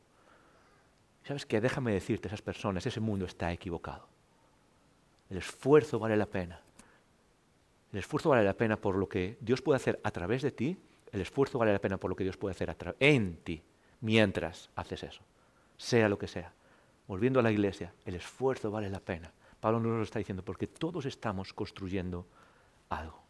¿Sabes qué? Déjame decirte, esas personas, ese mundo está equivocado. El esfuerzo vale la pena. El esfuerzo vale la pena por lo que Dios puede hacer a través de ti. El esfuerzo vale la pena por lo que Dios puede hacer en ti mientras haces eso. Sea lo que sea. Volviendo a la iglesia, el esfuerzo vale la pena. Pablo nos lo está diciendo porque todos estamos construyendo algo.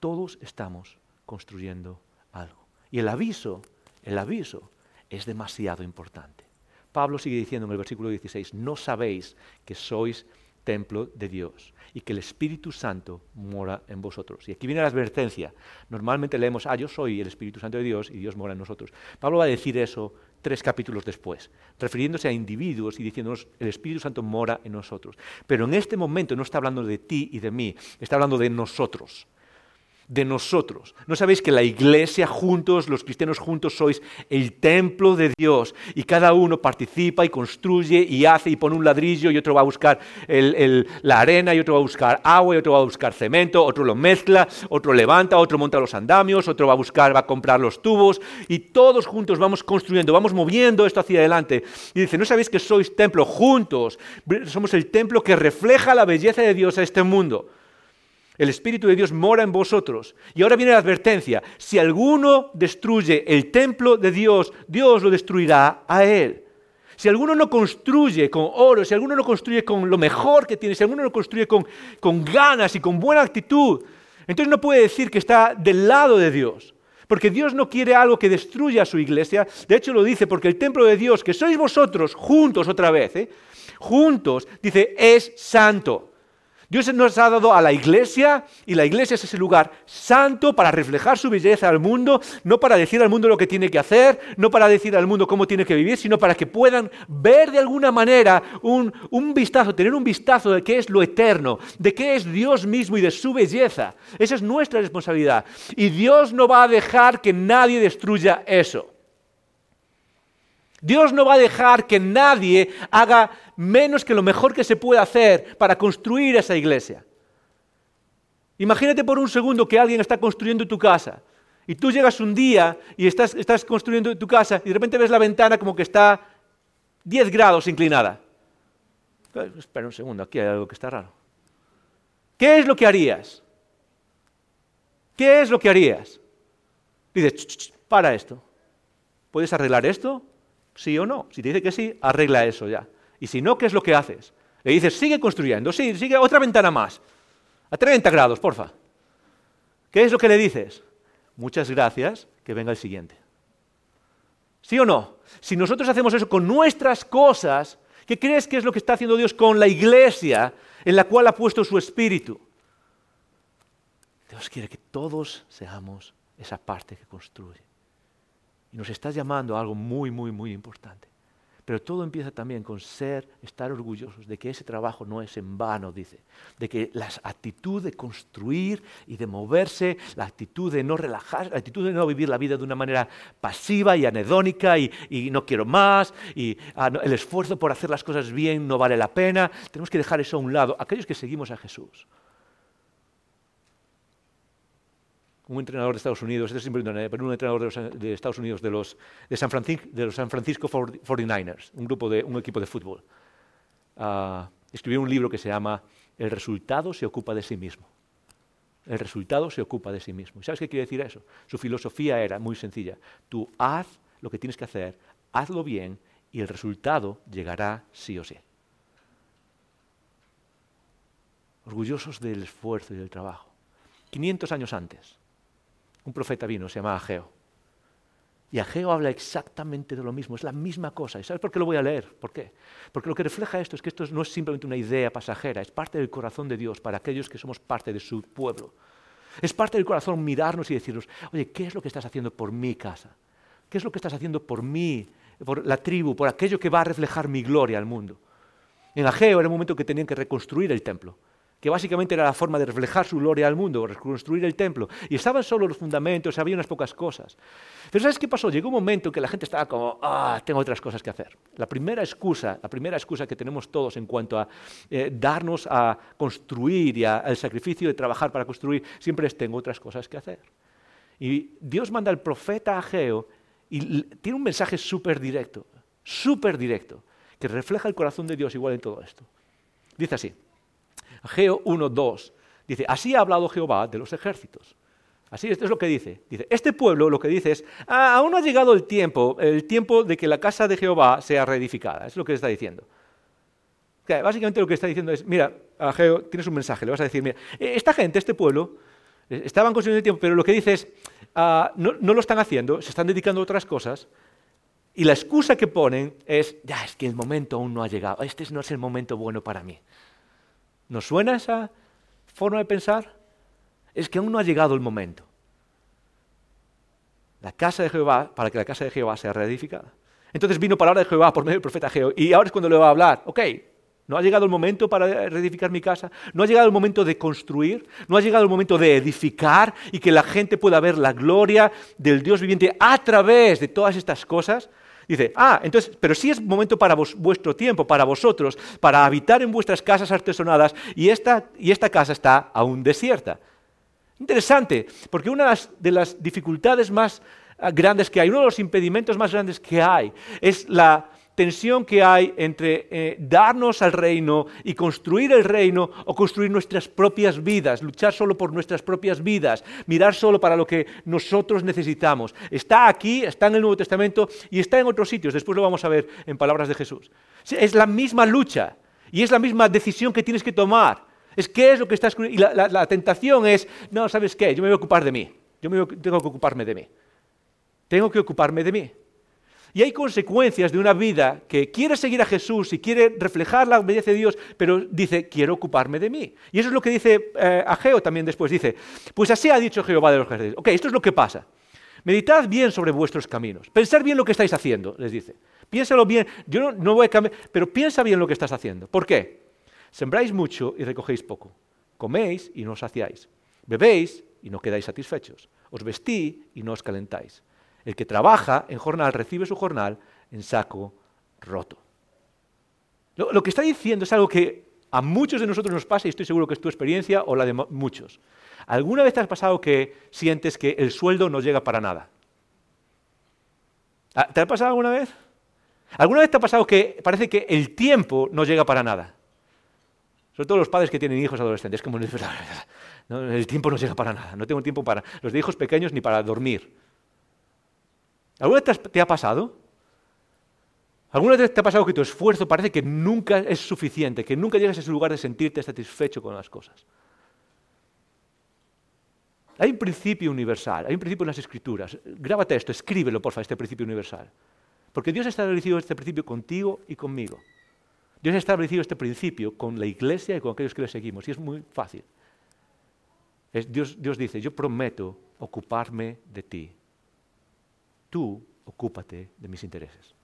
Todos estamos construyendo algo. Y el aviso, el aviso es demasiado importante. Pablo sigue diciendo en el versículo 16, no sabéis que sois templo de Dios y que el Espíritu Santo mora en vosotros. Y aquí viene la advertencia. Normalmente leemos, ah, yo soy el Espíritu Santo de Dios y Dios mora en nosotros. Pablo va a decir eso tres capítulos después, refiriéndose a individuos y diciéndonos, el Espíritu Santo mora en nosotros. Pero en este momento no está hablando de ti y de mí, está hablando de nosotros de nosotros. ¿No sabéis que la iglesia juntos, los cristianos juntos, sois el templo de Dios? Y cada uno participa y construye y hace y pone un ladrillo y otro va a buscar la arena y otro va a buscar agua y otro va a buscar cemento, otro lo mezcla, otro levanta, otro monta los andamios, otro va a buscar, va a comprar los tubos y todos juntos vamos construyendo, vamos moviendo esto hacia adelante. Y dice, ¿no sabéis que sois templo juntos? Somos el templo que refleja la belleza de Dios a este mundo. El Espíritu de Dios mora en vosotros. Y ahora viene la advertencia. Si alguno destruye el templo de Dios, Dios lo destruirá a él. Si alguno no construye con oro, si alguno no construye con lo mejor que tiene, si alguno no construye con, con ganas y con buena actitud, entonces no puede decir que está del lado de Dios. Porque Dios no quiere algo que destruya a su iglesia. De hecho lo dice porque el templo de Dios, que sois vosotros juntos otra vez, ¿eh? juntos, dice, es santo. Dios nos ha dado a la iglesia y la iglesia es ese lugar santo para reflejar su belleza al mundo, no para decir al mundo lo que tiene que hacer, no para decir al mundo cómo tiene que vivir, sino para que puedan ver de alguna manera un, vistazo, tener un vistazo de qué es lo eterno, de qué es Dios mismo y de su belleza. Esa es nuestra responsabilidad. Y Dios no va a dejar que nadie destruya eso. Dios no va a dejar que nadie haga menos que lo mejor que se puede hacer para construir esa iglesia. Imagínate por un segundo que alguien está construyendo tu casa y tú llegas un día y estás, construyendo tu casa y de repente ves la ventana como que está 10 grados inclinada. Eh, espera un segundo, aquí hay algo que está raro. ¿Qué es lo que harías? ¿Qué es lo que harías? Dices, para esto. ¿Puedes arreglar esto? sí o no. Si te dice que sí, arregla eso ya. Y si no, ¿qué es lo que haces? Le dices, sigue construyendo, sí, sigue otra ventana más. A 30 grados, porfa. ¿Qué es lo que le dices? Muchas gracias, que venga el siguiente. ¿Sí o no? Si nosotros hacemos eso con nuestras cosas, ¿qué crees que es lo que está haciendo Dios con la iglesia en la cual ha puesto su espíritu? Dios quiere que todos seamos esa parte que construye. Y nos estás llamando a algo muy, muy, muy importante. Pero todo empieza también con ser, estar orgullosos de que ese trabajo no es en vano, dice. De que la actitud de construir y de moverse, la actitud de no relajar, la actitud de no vivir la vida de una manera pasiva y anedónica y, no quiero más, y ah, el esfuerzo por hacer las cosas bien no vale la pena. Tenemos que dejar eso a un lado. Aquellos que seguimos a Jesús, un entrenador de Estados Unidos, este es siempre pero un entrenador de, Estados Unidos de los, de San, Francisco, de los San Francisco 49ers, un, grupo de, un equipo de fútbol. Uh, escribió un libro que se llama El resultado se ocupa de sí mismo. El resultado se ocupa de sí mismo. ¿Y sabes qué quiere decir eso? Su filosofía era muy sencilla. Tú haz lo que tienes que hacer, hazlo bien y el resultado llegará sí o sí. Orgullosos del esfuerzo y del trabajo. 500 años antes, un profeta vino, se llama Ageo. Y Ageo habla exactamente de lo mismo, es la misma cosa. ¿Y sabes por qué lo voy a leer? ¿Por qué? Porque lo que refleja esto es que esto no es simplemente una idea pasajera, es parte del corazón de Dios para aquellos que somos parte de su pueblo. Es parte del corazón mirarnos y decirnos, oye, ¿qué es lo que estás haciendo por mi casa? ¿Qué es lo que estás haciendo por mí, por la tribu, por aquello que va a reflejar mi gloria al mundo? En Ageo era el momento que tenían que reconstruir el templo que básicamente era la forma de reflejar su gloria al mundo, reconstruir el templo. Y estaban solo los fundamentos, había unas pocas cosas. Pero ¿sabes qué pasó? Llegó un momento en que la gente estaba como, ah, tengo otras cosas que hacer. La primera excusa, la primera excusa que tenemos todos en cuanto a eh, darnos a construir y al sacrificio de trabajar para construir, siempre es tengo otras cosas que hacer. Y Dios manda al profeta Ageo y tiene un mensaje súper directo, súper directo, que refleja el corazón de Dios igual en todo esto. Dice así. Geo 1.2. Dice, así ha hablado Jehová de los ejércitos. Así esto es lo que dice. Dice, este pueblo lo que dice es, ah, aún no ha llegado el tiempo, el tiempo de que la casa de Jehová sea reedificada. Es lo que está diciendo. básicamente lo que está diciendo es, mira, a Geo tienes un mensaje, le vas a decir, mira, e, esta gente, este pueblo, e, estaban construyendo el tiempo, pero lo que dice es, ah, no, no, lo están haciendo, se están dedicando a otras cosas, y la excusa que ponen es, ya, es que el momento aún no ha llegado, este no es el momento bueno para mí. ¿Nos suena esa forma de pensar? Es que aún no ha llegado el momento. La casa de Jehová, para que la casa de Jehová sea reedificada. Entonces vino palabra de Jehová por medio del profeta Jehová. Y ahora es cuando le va a hablar. Ok, no ha llegado el momento para reedificar mi casa. No ha llegado el momento de construir. No ha llegado el momento de edificar y que la gente pueda ver la gloria del Dios viviente a través de todas estas cosas. Dice, ah, entonces, pero sí es momento para vuestro tiempo, para vosotros, para habitar en vuestras casas artesonadas y esta, y esta casa está aún desierta. Interesante, porque una de las dificultades más ah, grandes que hay, uno de los impedimentos más grandes que hay, es la tensión que hay entre eh, darnos al reino y construir el reino o construir nuestras propias vidas, luchar solo por nuestras propias vidas, mirar solo para lo que nosotros necesitamos. Está aquí, está en el Nuevo Testamento y está en otros sitios. Después lo vamos a ver en palabras de Jesús. Es la misma lucha y es la misma decisión que tienes que tomar. Es qué es lo que estás... Y la, tentación es, no, ¿sabes qué? Yo me voy a ocupar de mí. Yo me tengo que ocuparme de mí. Tengo que ocuparme de mí. Y hay consecuencias de una vida que quiere seguir a Jesús y quiere reflejar la obediencia de Dios, pero dice, quiero ocuparme de mí. Y eso es lo que dice eh, Ageo también después. Dice, pues así ha dicho Jehová de los ejércitos. Ok, esto es lo que pasa. Meditad bien sobre vuestros caminos. Pensad bien lo que estáis haciendo, les dice. Piénsalo bien. Yo no, voy a cambiar, pero piensa bien lo que estás haciendo. ¿Por qué? Sembráis mucho y recogéis poco. Coméis y no os saciáis. Bebéis y no quedáis satisfechos. Os vestí y no os calentáis. El que trabaja en jornal recibe su jornal en saco roto. Lo, que está diciendo es algo que a muchos de nosotros nos pasa y estoy seguro que es tu experiencia o la de muchos. ¿Alguna vez te has pasado que sientes que el sueldo no llega para nada? Ah, ¿Te ha pasado alguna vez? ¿Alguna vez te ha pasado que parece que el tiempo no llega para nada? Sobre todo los padres que tienen hijos adolescentes. Es como, <laughs> el tiempo no llega para nada. No tengo tiempo para los de hijos pequeños ni para dormir. ¿Alguna vez te ha pasado? ¿Alguna vez te ha pasado que tu esfuerzo parece que nunca es suficiente, que nunca llegas a ese lugar de sentirte satisfecho con las cosas? Hay un principio universal, hay un principio en las escrituras. Grábate esto, escríbelo, por favor, este principio universal. Porque Dios ha establecido este principio contigo y conmigo. Dios ha establecido este principio con la iglesia y con aquellos que le seguimos. Y es muy fácil. Dios dice, yo prometo ocuparme de ti tú ocúpate de mis intereses.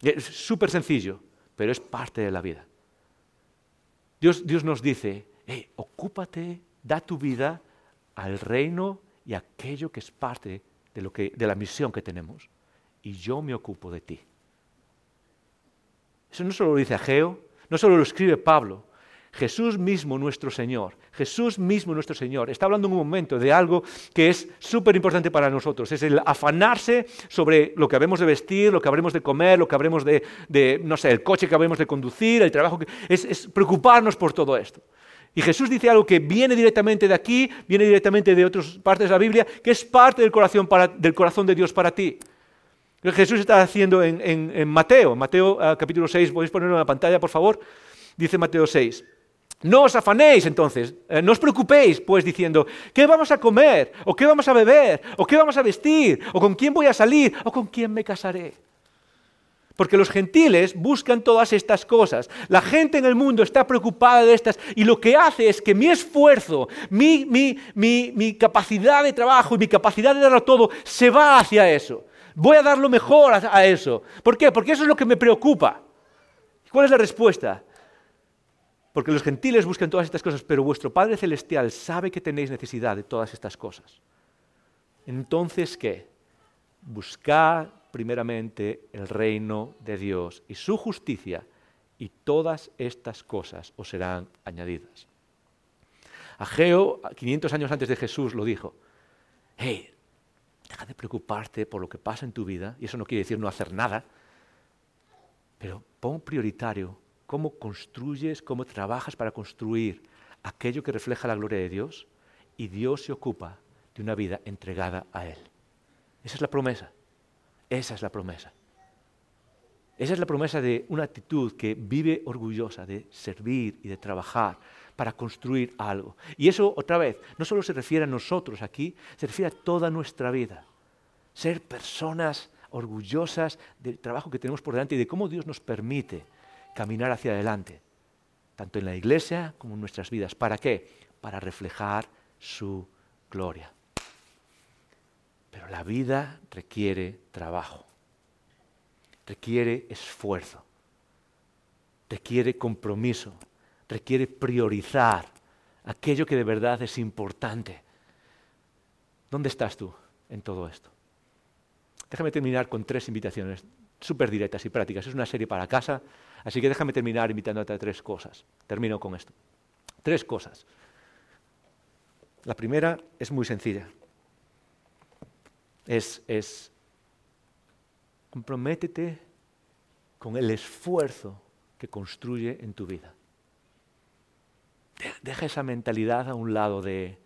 Es súper sencillo, pero es parte de la vida. Dios, Dios nos dice, ocúpate, da tu vida al reino y aquello que es parte de, lo que, de la misión que tenemos. Y yo me ocupo de ti. Eso no solo lo dice Ageo, no solo lo escribe Pablo, Jesús mismo nuestro Señor, Jesús mismo nuestro Señor, está hablando en un momento de algo que es súper importante para nosotros, es el afanarse sobre lo que habremos de vestir, lo que habremos de comer, lo que habremos de, no sé, el coche que habremos de conducir, el trabajo, que, es, preocuparnos por todo esto. Y Jesús dice algo que viene directamente de aquí, viene directamente de otras partes de la Biblia, que es parte del corazón, del corazón de Dios para ti. Jesús está haciendo en, Mateo, Mateo ah, capítulo 6, podéis ponerlo en la pantalla, por favor, dice Mateo 6. No os afanéis entonces, eh, no os preocupéis pues diciendo, ¿qué vamos a comer? ¿O qué vamos a beber? ¿O qué vamos a vestir? ¿O con quién voy a salir? ¿O con quién me casaré? Porque los gentiles buscan todas estas cosas. La gente en el mundo está preocupada de estas y lo que hace es que mi esfuerzo, mi, mi capacidad de trabajo y mi capacidad de darlo todo se va hacia eso. Voy a dar lo mejor a eso. ¿Por qué? Porque eso es lo que me preocupa. ¿Cuál es la respuesta? Porque los gentiles buscan todas estas cosas, pero vuestro Padre Celestial sabe que tenéis necesidad de todas estas cosas. Entonces, ¿qué? Buscad primeramente el reino de Dios y su justicia, y todas estas cosas os serán añadidas. Ageo, 500 años antes de Jesús, lo dijo. Hey, deja de preocuparte por lo que pasa en tu vida, y eso no quiere decir no hacer nada, pero pon prioritario cómo construyes, cómo trabajas para construir aquello que refleja la gloria de Dios y Dios se ocupa de una vida entregada a Él. Esa es la promesa. Esa es la promesa. Esa es la promesa de una actitud que vive orgullosa de servir y de trabajar para construir algo. Y eso, otra vez, no solo se refiere a nosotros aquí, se refiere a toda nuestra vida. Ser personas orgullosas del trabajo que tenemos por delante y de cómo Dios nos permite caminar hacia adelante, tanto en la iglesia como en nuestras vidas. ¿Para qué? Para reflejar su gloria. Pero la vida requiere trabajo, requiere esfuerzo, requiere compromiso, requiere priorizar aquello que de verdad es importante. ¿Dónde estás tú en todo esto? Déjame terminar con tres invitaciones súper directas y prácticas. Es una serie para casa, así que déjame terminar invitándote a tres cosas. Termino con esto. Tres cosas. La primera es muy sencilla. Es, es comprométete con el esfuerzo que construye en tu vida. Deja esa mentalidad a un lado de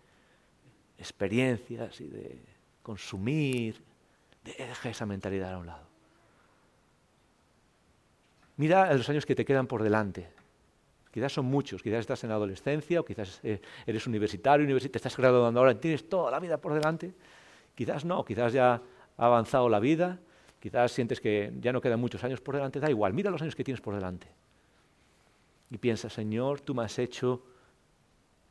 experiencias y de consumir. Deja esa mentalidad a un lado. Mira los años que te quedan por delante. Quizás son muchos, quizás estás en la adolescencia o quizás eh, eres universitario, te estás graduando ahora, tienes toda la vida por delante. Quizás no, quizás ya ha avanzado la vida Quizás sientes que ya no quedan muchos años por delante, da igual, mira los años que tienes por delante. Y piensa, Señor, tú me has hecho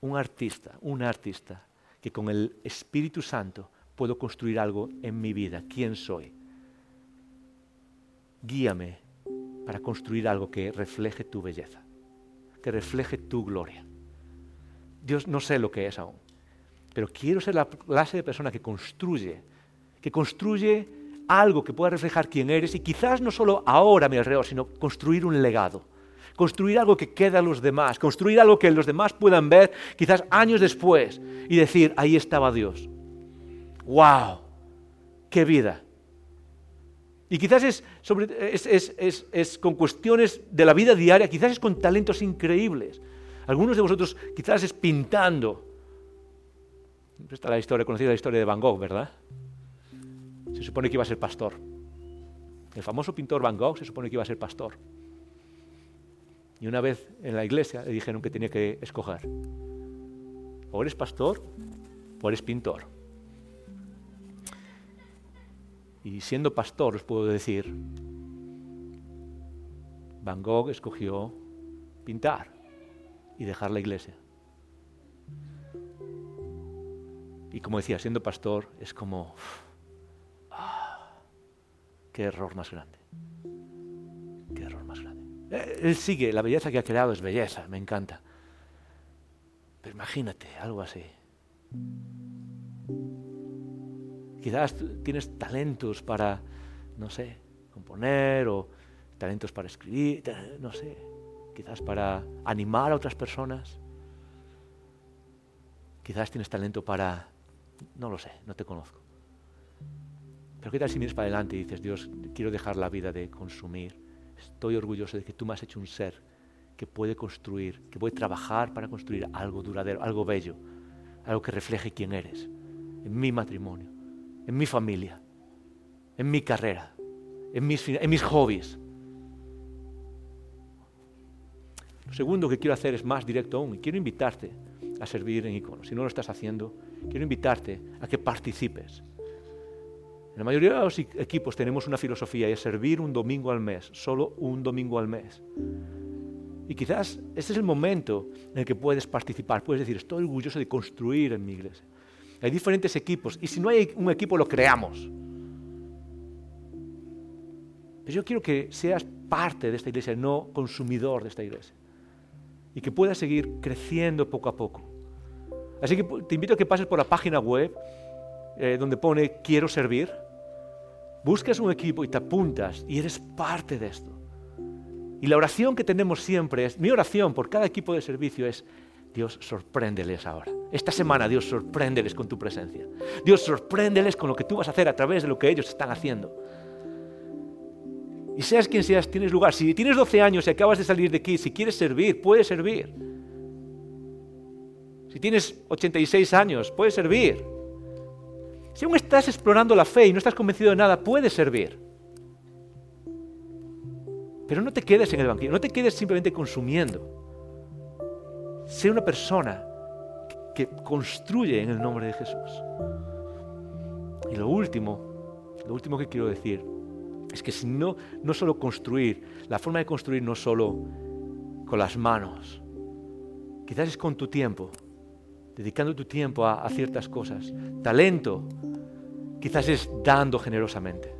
un artista, un artista, que con el Espíritu Santo puedo construir algo en mi vida. ¿Quién soy? Guíame para construir algo que refleje tu belleza, que refleje tu gloria. Dios no sé lo que es aún, pero quiero ser la clase de persona que construye, que construye algo que pueda reflejar quién eres y quizás no solo ahora mi alrededor, sino construir un legado, construir algo que quede a los demás, construir algo que los demás puedan ver quizás años después y decir, ahí estaba Dios. ¡Wow! ¡Qué vida! Y quizás es, con cuestiones de la vida diaria, quizás es con talentos increíbles. Algunos de vosotros quizás es pintando. Esta la historia, conocida la historia de Van Gogh, ¿verdad? Se supone que iba a ser pastor. El famoso pintor Van Gogh se supone que iba a ser pastor. Y una vez en la iglesia le dijeron que tenía que escoger. O eres pastor o eres pintor. Y siendo pastor os puedo decir, Van Gogh escogió pintar y dejar la iglesia. Y como decía, siendo pastor es como, ah, qué error más grande. Qué error más grande. Eh, él sigue, la belleza que ha creado es belleza, me encanta. Pero imagínate algo así. Quizás tienes talentos para, no sé, componer o talentos para escribir, no sé, quizás para animar a otras personas. Quizás tienes talento para, no lo sé, no te conozco. Pero ¿qué tal si miras para adelante y dices, Dios, quiero dejar la vida de consumir Estoy orgulloso de que tú me has hecho un ser que puede construir, que puede trabajar para construir algo duradero, algo bello, algo que refleje quién eres, en mi matrimonio, en mi familia, en mi carrera, en mis, en mis hobbies. Lo segundo que quiero hacer es más directo aún, quiero invitarte a servir en icono. Si no lo estás haciendo, quiero invitarte a que participes en la mayoría de los equipos tenemos una filosofía y es servir un domingo al mes, solo un domingo al mes. Y quizás este es el momento en el que puedes participar, puedes decir, estoy orgulloso de construir en mi iglesia. Hay diferentes equipos y si no hay un equipo lo creamos. Pero yo quiero que seas parte de esta iglesia, no consumidor de esta iglesia. Y que puedas seguir creciendo poco a poco. Así que te invito a que pases por la página web eh, donde pone quiero servir, buscas un equipo y te apuntas y eres parte de esto. Y la oración que tenemos siempre es, mi oración por cada equipo de servicio es, Dios, sorpréndeles ahora. Esta semana, Dios, sorpréndeles con tu presencia. Dios, sorpréndeles con lo que tú vas a hacer a través de lo que ellos están haciendo. Y seas quien seas, tienes lugar. Si tienes 12 años y acabas de salir de aquí, si quieres servir, puedes servir. Si tienes 86 años, puedes servir. Si aún estás explorando la fe y no estás convencido de nada, puede servir. Pero no te quedes en el banquillo, no te quedes simplemente consumiendo. Sé una persona que construye en el nombre de Jesús. Y lo último, lo último que quiero decir es que si no, no solo construir, la forma de construir no solo con las manos, quizás es con tu tiempo, dedicando tu tiempo a, ciertas cosas. Talento, quizás es dando generosamente.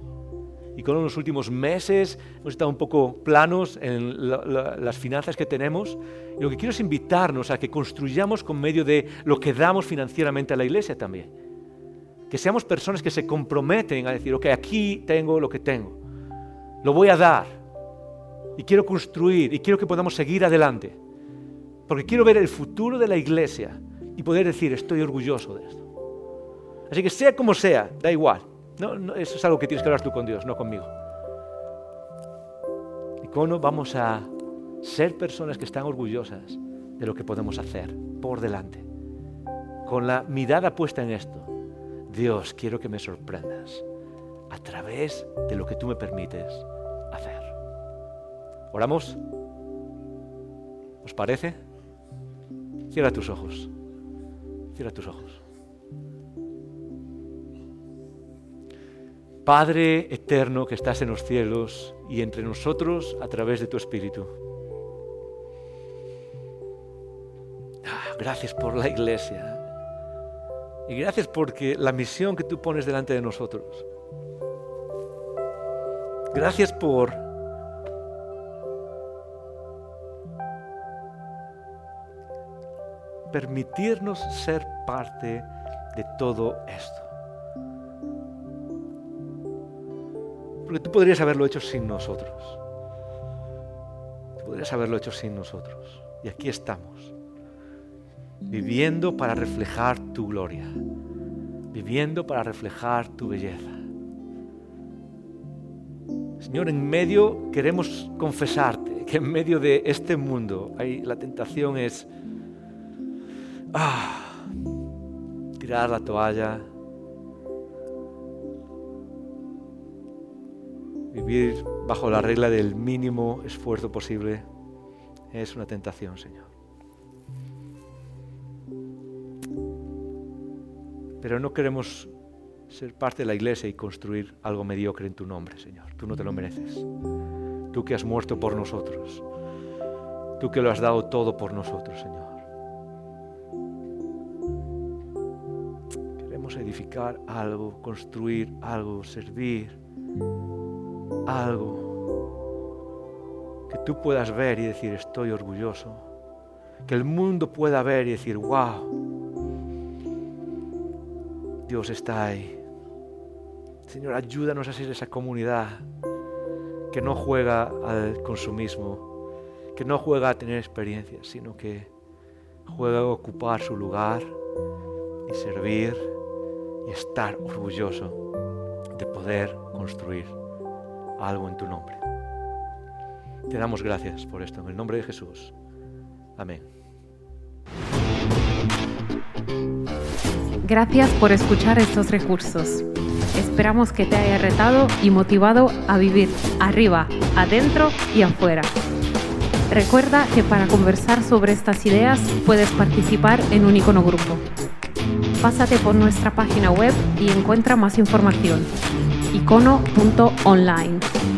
Y con los últimos meses hemos estado un poco planos en las finanzas que tenemos. Y lo que quiero es invitarnos a que construyamos con medio de lo que damos financieramente a la iglesia también. Que seamos personas que se comprometen a decir, ok, aquí tengo lo que tengo. Lo voy a dar. Y quiero construir y quiero que podamos seguir adelante. Porque quiero ver el futuro de la iglesia y poder decir, estoy orgulloso de esto. Así que sea como sea, da igual. No, eso es algo que tienes que hablar tú con Dios, no conmigo. Y cómo vamos a ser personas que están orgullosas de lo que podemos hacer por delante. Con la mirada puesta en esto. Dios, quiero que me sorprendas a través de lo que tú me permites hacer. ¿Oramos? ¿Os parece? Cierra tus ojos. Cierra tus ojos. Padre eterno que estás en los cielos y entre nosotros a través de tu Espíritu. Ah, gracias por la iglesia. Y gracias porque la misión que tú pones delante de nosotros. Gracias por permitirnos ser parte de todo esto. Porque tú podrías haberlo hecho sin nosotros. Tú podrías haberlo hecho sin nosotros. Y aquí estamos, viviendo para reflejar tu gloria, viviendo para reflejar tu belleza. Señor, en medio queremos confesarte que en medio de este mundo hay, la tentación es ah, tirar la toalla, vivir bajo la regla del mínimo esfuerzo posible. Es una tentación, Señor. Pero no queremos ser parte de la iglesia y construir algo mediocre en tu nombre, Señor. Tú no te lo mereces. Tú que has muerto por nosotros. Tú que lo has dado todo por nosotros, Señor. Queremos edificar algo, construir algo, servir algo que tú puedas ver y decir estoy orgulloso. Que el mundo pueda ver y decir, wow, Dios está ahí. Señor, ayúdanos a ser esa comunidad que no juega al consumismo, que no juega a tener experiencias, sino que juega a ocupar su lugar y servir y estar orgulloso de poder construir algo en tu nombre. Te damos gracias por esto, en el nombre de Jesús. Amén. Gracias por escuchar estos recursos. Esperamos que te haya retado y motivado a vivir arriba, adentro y afuera. Recuerda que para conversar sobre estas ideas puedes participar en un icono grupo. Pásate por nuestra página web y encuentra más información icono.online.